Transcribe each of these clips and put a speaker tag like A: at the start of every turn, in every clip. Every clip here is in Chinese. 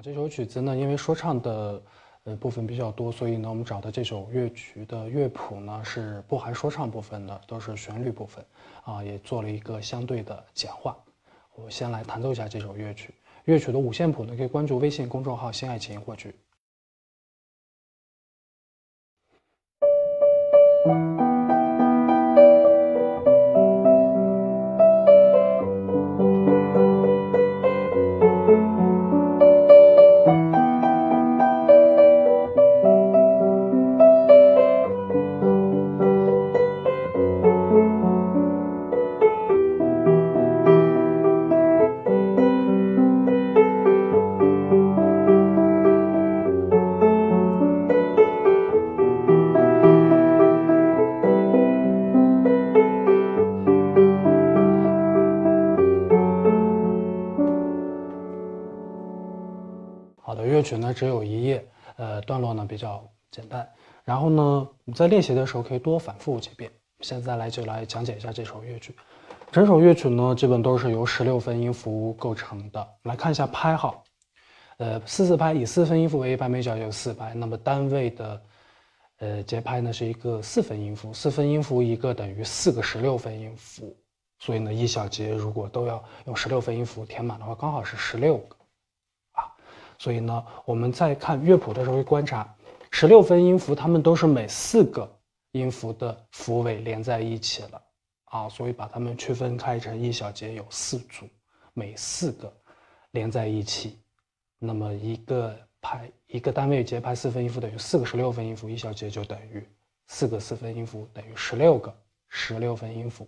A: 这首曲子呢，因为说唱的呃部分比较多，所以呢，我们找的这首乐曲的乐谱呢是不含说唱部分的，都是旋律部分啊，也做了一个相对的简化。我先来弹奏一下这首乐曲，乐曲的五线谱呢，可以关注微信公众号“新爱琴”获取。乐曲呢只有一页，呃，段落呢比较简单。然后呢，你在练习的时候可以多反复几遍。现在来就来讲解一下这首乐曲。整首乐曲呢，基本都是由十六分音符构成的。来看一下拍号，呃，四四拍，以四分音符为一拍，每小节有四拍。那么单位的，呃，节拍呢是一个四分音符，四分音符一个等于四个十六分音符。所以呢，一小节如果都要用十六分音符填满的话，刚好是十六个。所以呢，我们在看乐谱的时候会观察，十六分音符它们都是每四个音符的符尾连在一起了啊，所以把它们区分开成一小节有四组，每四个连在一起，那么一个拍一个单位节拍四分音符等于四个十六分音符，一小节就等于四个四分音符等于十六个十六分音符，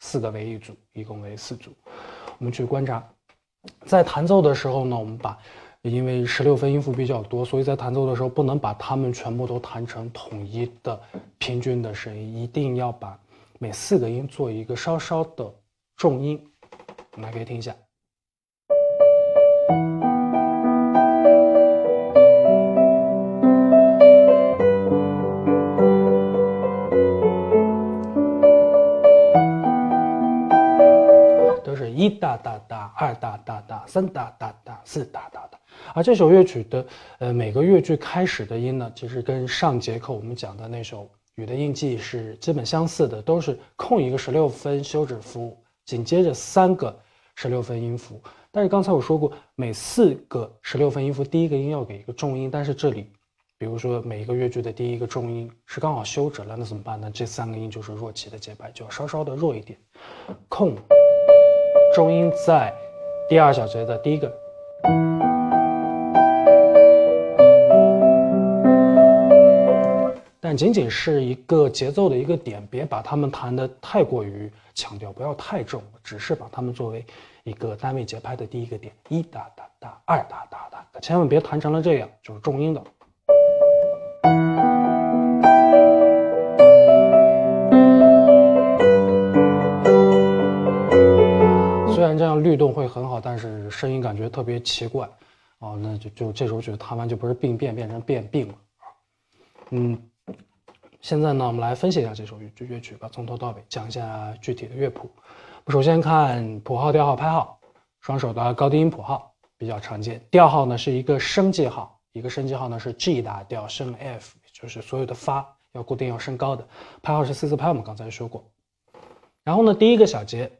A: 四个为一组，一共为四组。我们去观察，在弹奏的时候呢，我们把因为十六分音符比较多，所以在弹奏的时候不能把它们全部都弹成统一的平均的声音，一定要把每四个音做一个稍稍的重音。我们来可以听一下，都是一哒哒哒，二哒哒哒，三哒哒哒，四哒哒。而这首乐曲的呃每个乐句开始的音呢，其实跟上节课我们讲的那首《雨的印记》是基本相似的，都是空一个十六分休止符，紧接着三个十六分音符。但是刚才我说过，每四个十六分音符第一个音要给一个重音，但是这里，比如说每一个乐句的第一个重音是刚好休止了，那怎么办呢？这三个音就是弱起的节拍，就要稍稍的弱一点。空，重音在第二小节的第一个。仅仅是一个节奏的一个点，别把它们弹得太过于强调，不要太重，只是把它们作为一个单位节拍的第一个点，一哒哒哒，二哒哒哒，千万别弹成了这样，就是重音的。虽然这样律动会很好，但是声音感觉特别奇怪，哦，那就就这首曲弹完就不是病变，变成变病了嗯。现在呢，我们来分析一下这首乐乐曲吧，从头到尾讲一下具体的乐谱。首先看谱号、调号、拍号，双手的高低音谱号比较常见。调号呢是一个升记号，一个升记号呢是 G 大调升 F，就是所有的发要固定要升高的。拍号是四四拍，我们刚才说过。然后呢，第一个小节。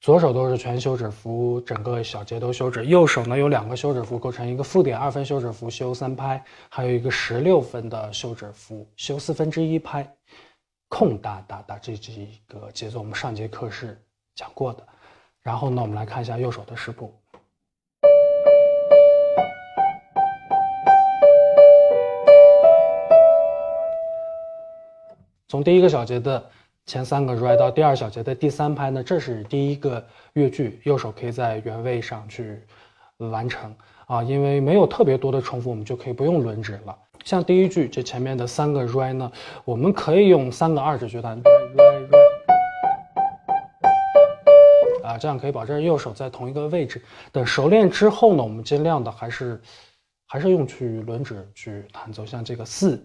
A: 左手都是全休止符，整个小节都休止。右手呢有两个休止符构成一个附点二分休止符，休三拍，还有一个十六分的休止符，休四分之一拍。空哒哒哒，这是一个节奏，我们上节课是讲过的。然后呢，我们来看一下右手的视谱，从第一个小节的。前三个 right 到第二小节的第三拍呢，这是第一个乐句，右手可以在原位上去完成啊，因为没有特别多的重复，我们就可以不用轮指了。像第一句这前面的三个 right 呢，我们可以用三个二指去弹，啊，这样可以保证右手在同一个位置。等熟练之后呢，我们尽量的还是还是用去轮指去弹奏，像这个四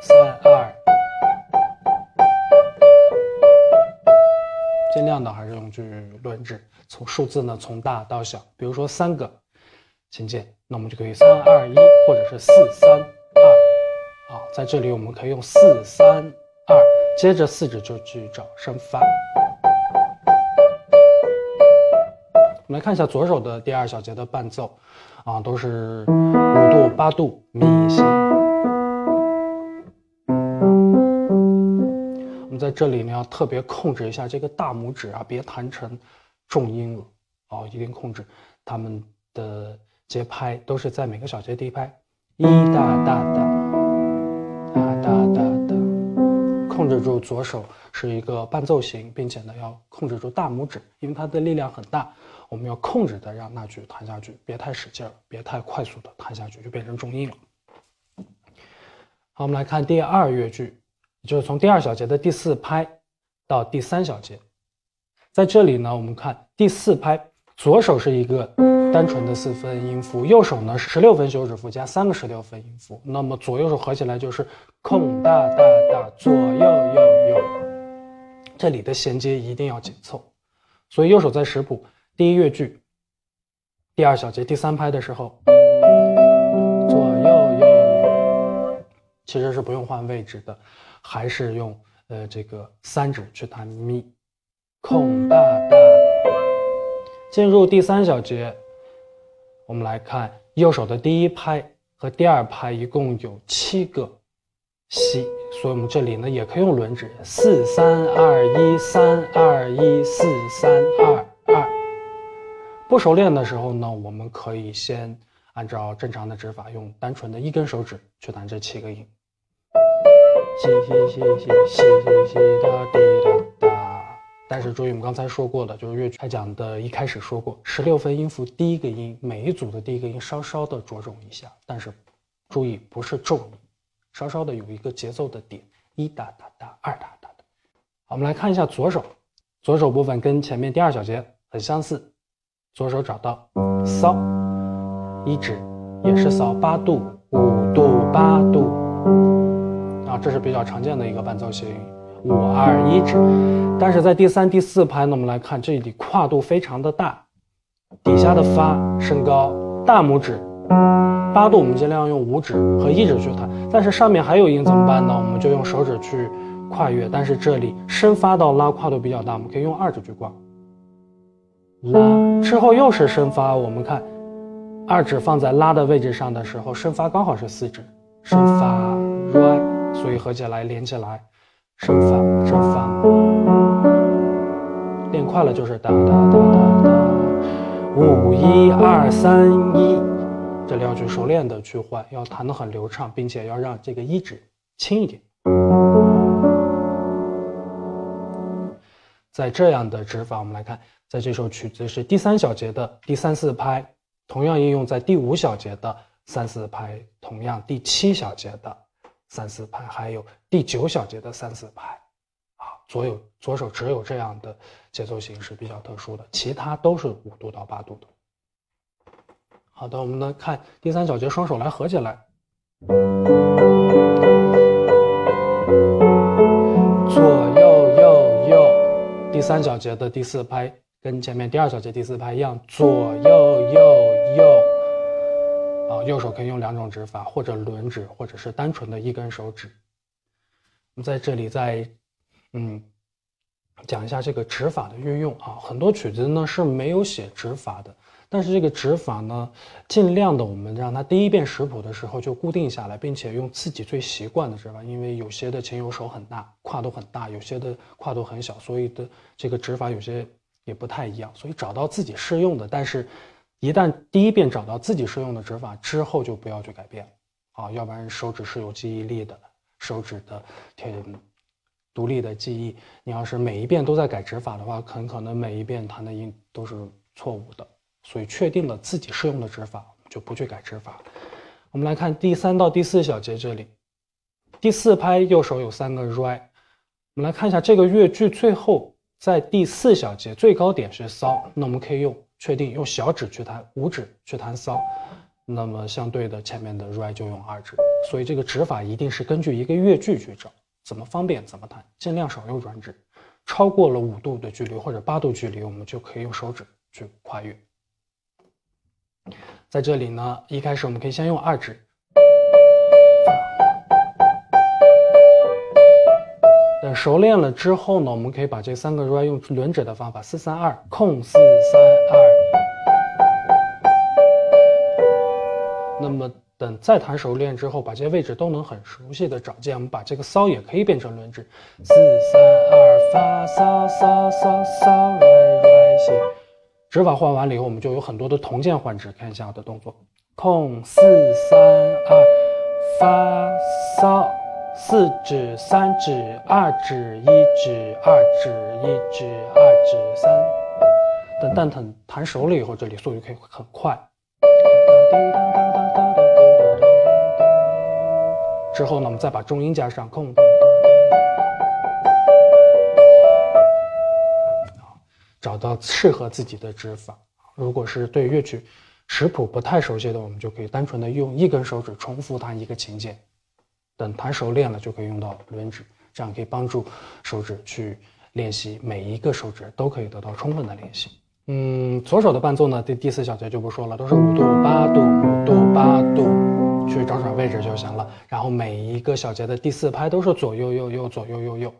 A: 三二。尽量的还是用去轮指，从数字呢从大到小，比如说三个，琴键，那我们就可以三二一，或者是四三二。啊，在这里我们可以用四三二，接着四指就去找升发。我们来看一下左手的第二小节的伴奏，啊，都是五度、八度、咪、西。这里呢要特别控制一下这个大拇指啊，别弹成重音了哦，一定控制它们的节拍，都是在每个小节第一拍，一哒哒哒，哒哒哒哒，控制住左手是一个伴奏型，并且呢要控制住大拇指，因为它的力量很大。我们要控制的让那句弹下去，别太使劲儿，别太快速的弹下去，就变成重音了。好，我们来看第二乐句，就是从第二小节的第四拍到第三小节，在这里呢，我们看第四拍，左手是一个单纯的四分音符，右手呢是十六分休止符加三个十六分音符，那么左右手合起来就是空大大大左右右右，这里的衔接一定要紧凑，所以右手在识谱。第一乐句，第二小节第三拍的时候，其实是不用换位置的，还是用呃这个三指去弹咪，空大大。进入第三小节，我们来看右手的第一拍和第二拍一共有七个西，所以我们这里呢也可以用轮指，四三二一，三二一，四三二。不熟练的时候呢，我们可以先按照正常的指法，用单纯的一根手指去弹这七个音。西西西西西西西哒滴哒哒。但是注意，我们刚才说过的，就是乐曲开讲的一开始说过，十六分音符第一个音，每一组的第一个音稍稍的着重一下，但是注意不是重，稍稍的有一个节奏的点，一哒哒哒，二哒哒哒。好，我们来看一下左手，左手部分跟前面第二小节很相似。左手找到骚，一指也是骚，八度五度八度，啊，这是比较常见的一个伴奏型，五二一指。但是在第三、第四拍呢，我们来看这里跨度非常的大，底下的发升高，大拇指八度，我们尽量用五指和一指去弹。但是上面还有音怎么办呢？我们就用手指去跨越。但是这里升发到拉跨度比较大，我们可以用二指去挂。拉之后又是升发，我们看二指放在拉的位置上的时候，升发刚好是四指，升发 r 所以合起来连起来，升发升发，练快了就是哒哒哒哒哒，五一二三一，这里要去熟练的去换，要弹得很流畅，并且要让这个一指轻一点。在这样的指法，我们来看。在这首曲子是第三小节的第三四拍，同样应用在第五小节的三四拍，同样第七小节的三四拍，还有第九小节的三四拍，啊，左右左手只有这样的节奏型是比较特殊的，其他都是五度到八度的。好的，我们来看第三小节，双手来合起来，左右右右，第三小节的第四拍。跟前面第二小节第四拍一样，左右右右，右手可以用两种指法，或者轮指，或者是单纯的一根手指。我们在这里再，嗯，讲一下这个指法的运用啊。很多曲子呢是没有写指法的，但是这个指法呢，尽量的我们让它第一遍识谱的时候就固定下来，并且用自己最习惯的指法。因为有些的琴友手很大，跨度很大，有些的跨度很小，所以的这个指法有些。也不太一样，所以找到自己适用的，但是，一旦第一遍找到自己适用的指法之后，就不要去改变啊，要不然手指是有记忆力的，手指的贴独立的记忆，你要是每一遍都在改指法的话，很可能每一遍弹的音都是错误的。所以确定了自己适用的指法，就不去改指法。我们来看第三到第四小节这里，第四拍右手有三个 r i 我们来看一下这个乐句最后。在第四小节最高点是骚，那我们可以用确定用小指去弹，五指去弹骚，那么相对的前面的 re 就用二指，所以这个指法一定是根据一个乐句去找，怎么方便怎么弹，尽量少用软指，超过了五度的距离或者八度距离，我们就可以用手指去跨越。在这里呢，一开始我们可以先用二指。熟练了之后呢，我们可以把这三个 r 用轮指的方法，四三二空四三二。那么等再弹熟练之后，把这些位置都能很熟悉的找见，我们把这个骚也可以变成轮指，四三二发骚骚骚骚来来西。指法换完了以后，我们就有很多的同键换指。看一下我的动作，空四三二发骚。四指、三指、二指、一指、二指、一指、二指、三。等蛋疼弹熟了以后，这里速度可以很快。之后呢，我们再把重音加上，空。找到适合自己的指法。如果是对乐曲识谱不太熟悉的，我们就可以单纯的用一根手指重复弹一个琴键。等弹熟练了，就可以用到轮指，这样可以帮助手指去练习每一个手指都可以得到充分的练习。嗯，左手的伴奏呢，第第四小节就不说了，都是五度八度五度八度，去找找位置就行了。然后每一个小节的第四拍都是左右右右左右右右。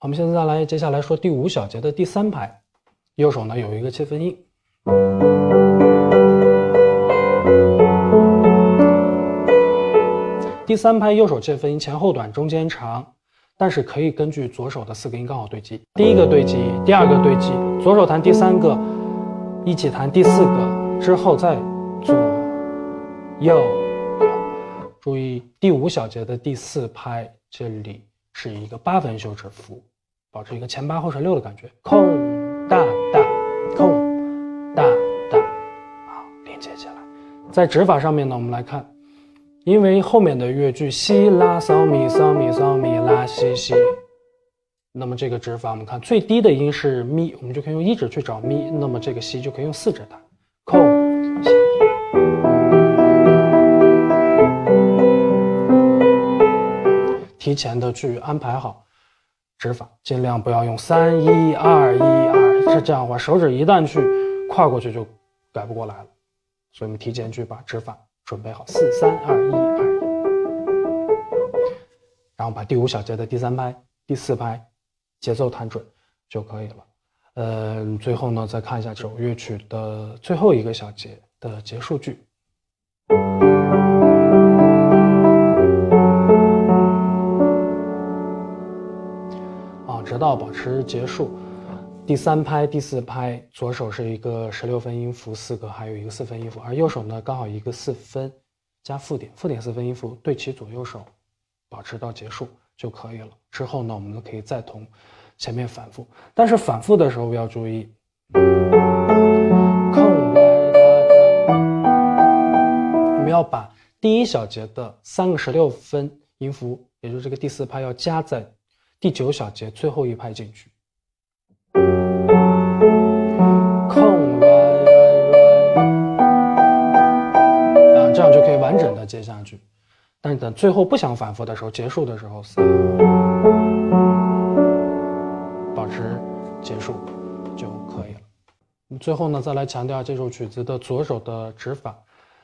A: 我们现在来接下来说第五小节的第三拍，右手呢有一个切分音。第三拍右手切分音前后短中间长，但是可以根据左手的四个音刚好对击。第一个对击，第二个对击，左手弹第三个，一起弹第四个之后再左右。注意第五小节的第四拍，这里是一个八分休止符，保持一个前八后十六的感觉。空大大空大大，好连接起来。在指法上面呢，我们来看。因为后面的乐句西拉嗦咪嗦咪嗦咪拉西西，那么这个指法我们看最低的音是咪，我们就可以用一指去找咪，那么这个西就可以用四指弹。空，提前的去安排好指法，尽量不要用三一二一二，是这样的话手指一旦去跨过去就改不过来了，所以我们提前去把指法。准备好，四三二一二，然后把第五小节的第三拍、第四拍节奏弹准就可以了。嗯，最后呢，再看一下这首乐曲的最后一个小节的结束句。啊，直到保持结束。第三拍、第四拍，左手是一个十六分音符四个，还有一个四分音符，而右手呢刚好一个四分加附点，附点四分音符对齐左右手，保持到结束就可以了。之后呢，我们可以再同前面反复，但是反复的时候要注意，我们要把第一小节的三个十六分音符，也就是这个第四拍，要加在第九小节最后一拍进去。接下去。但是等最后不想反复的时候，结束的时候，保持结束就可以了。最后呢，再来强调这首曲子的左手的指法。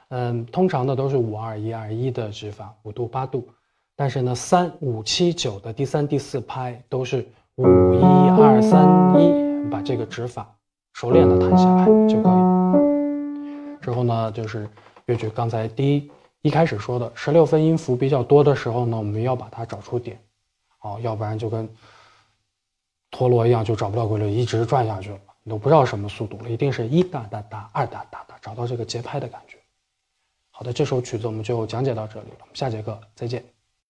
A: 嗯，通常的都是五二一二一的指法，五度八度。但是呢，三五七九的第三、第四拍都是五一二三一，把这个指法。熟练的弹下来就可以。之后呢，就是乐曲刚才第一一开始说的十六分音符比较多的时候呢，我们要把它找出点，哦，要不然就跟陀螺一样，就找不到规律，一直转下去了，你都不知道什么速度了。一定是一哒哒哒，二哒哒哒，找到这个节拍的感觉。好的，这首曲子我们就讲解到这里了，我们下节课再见。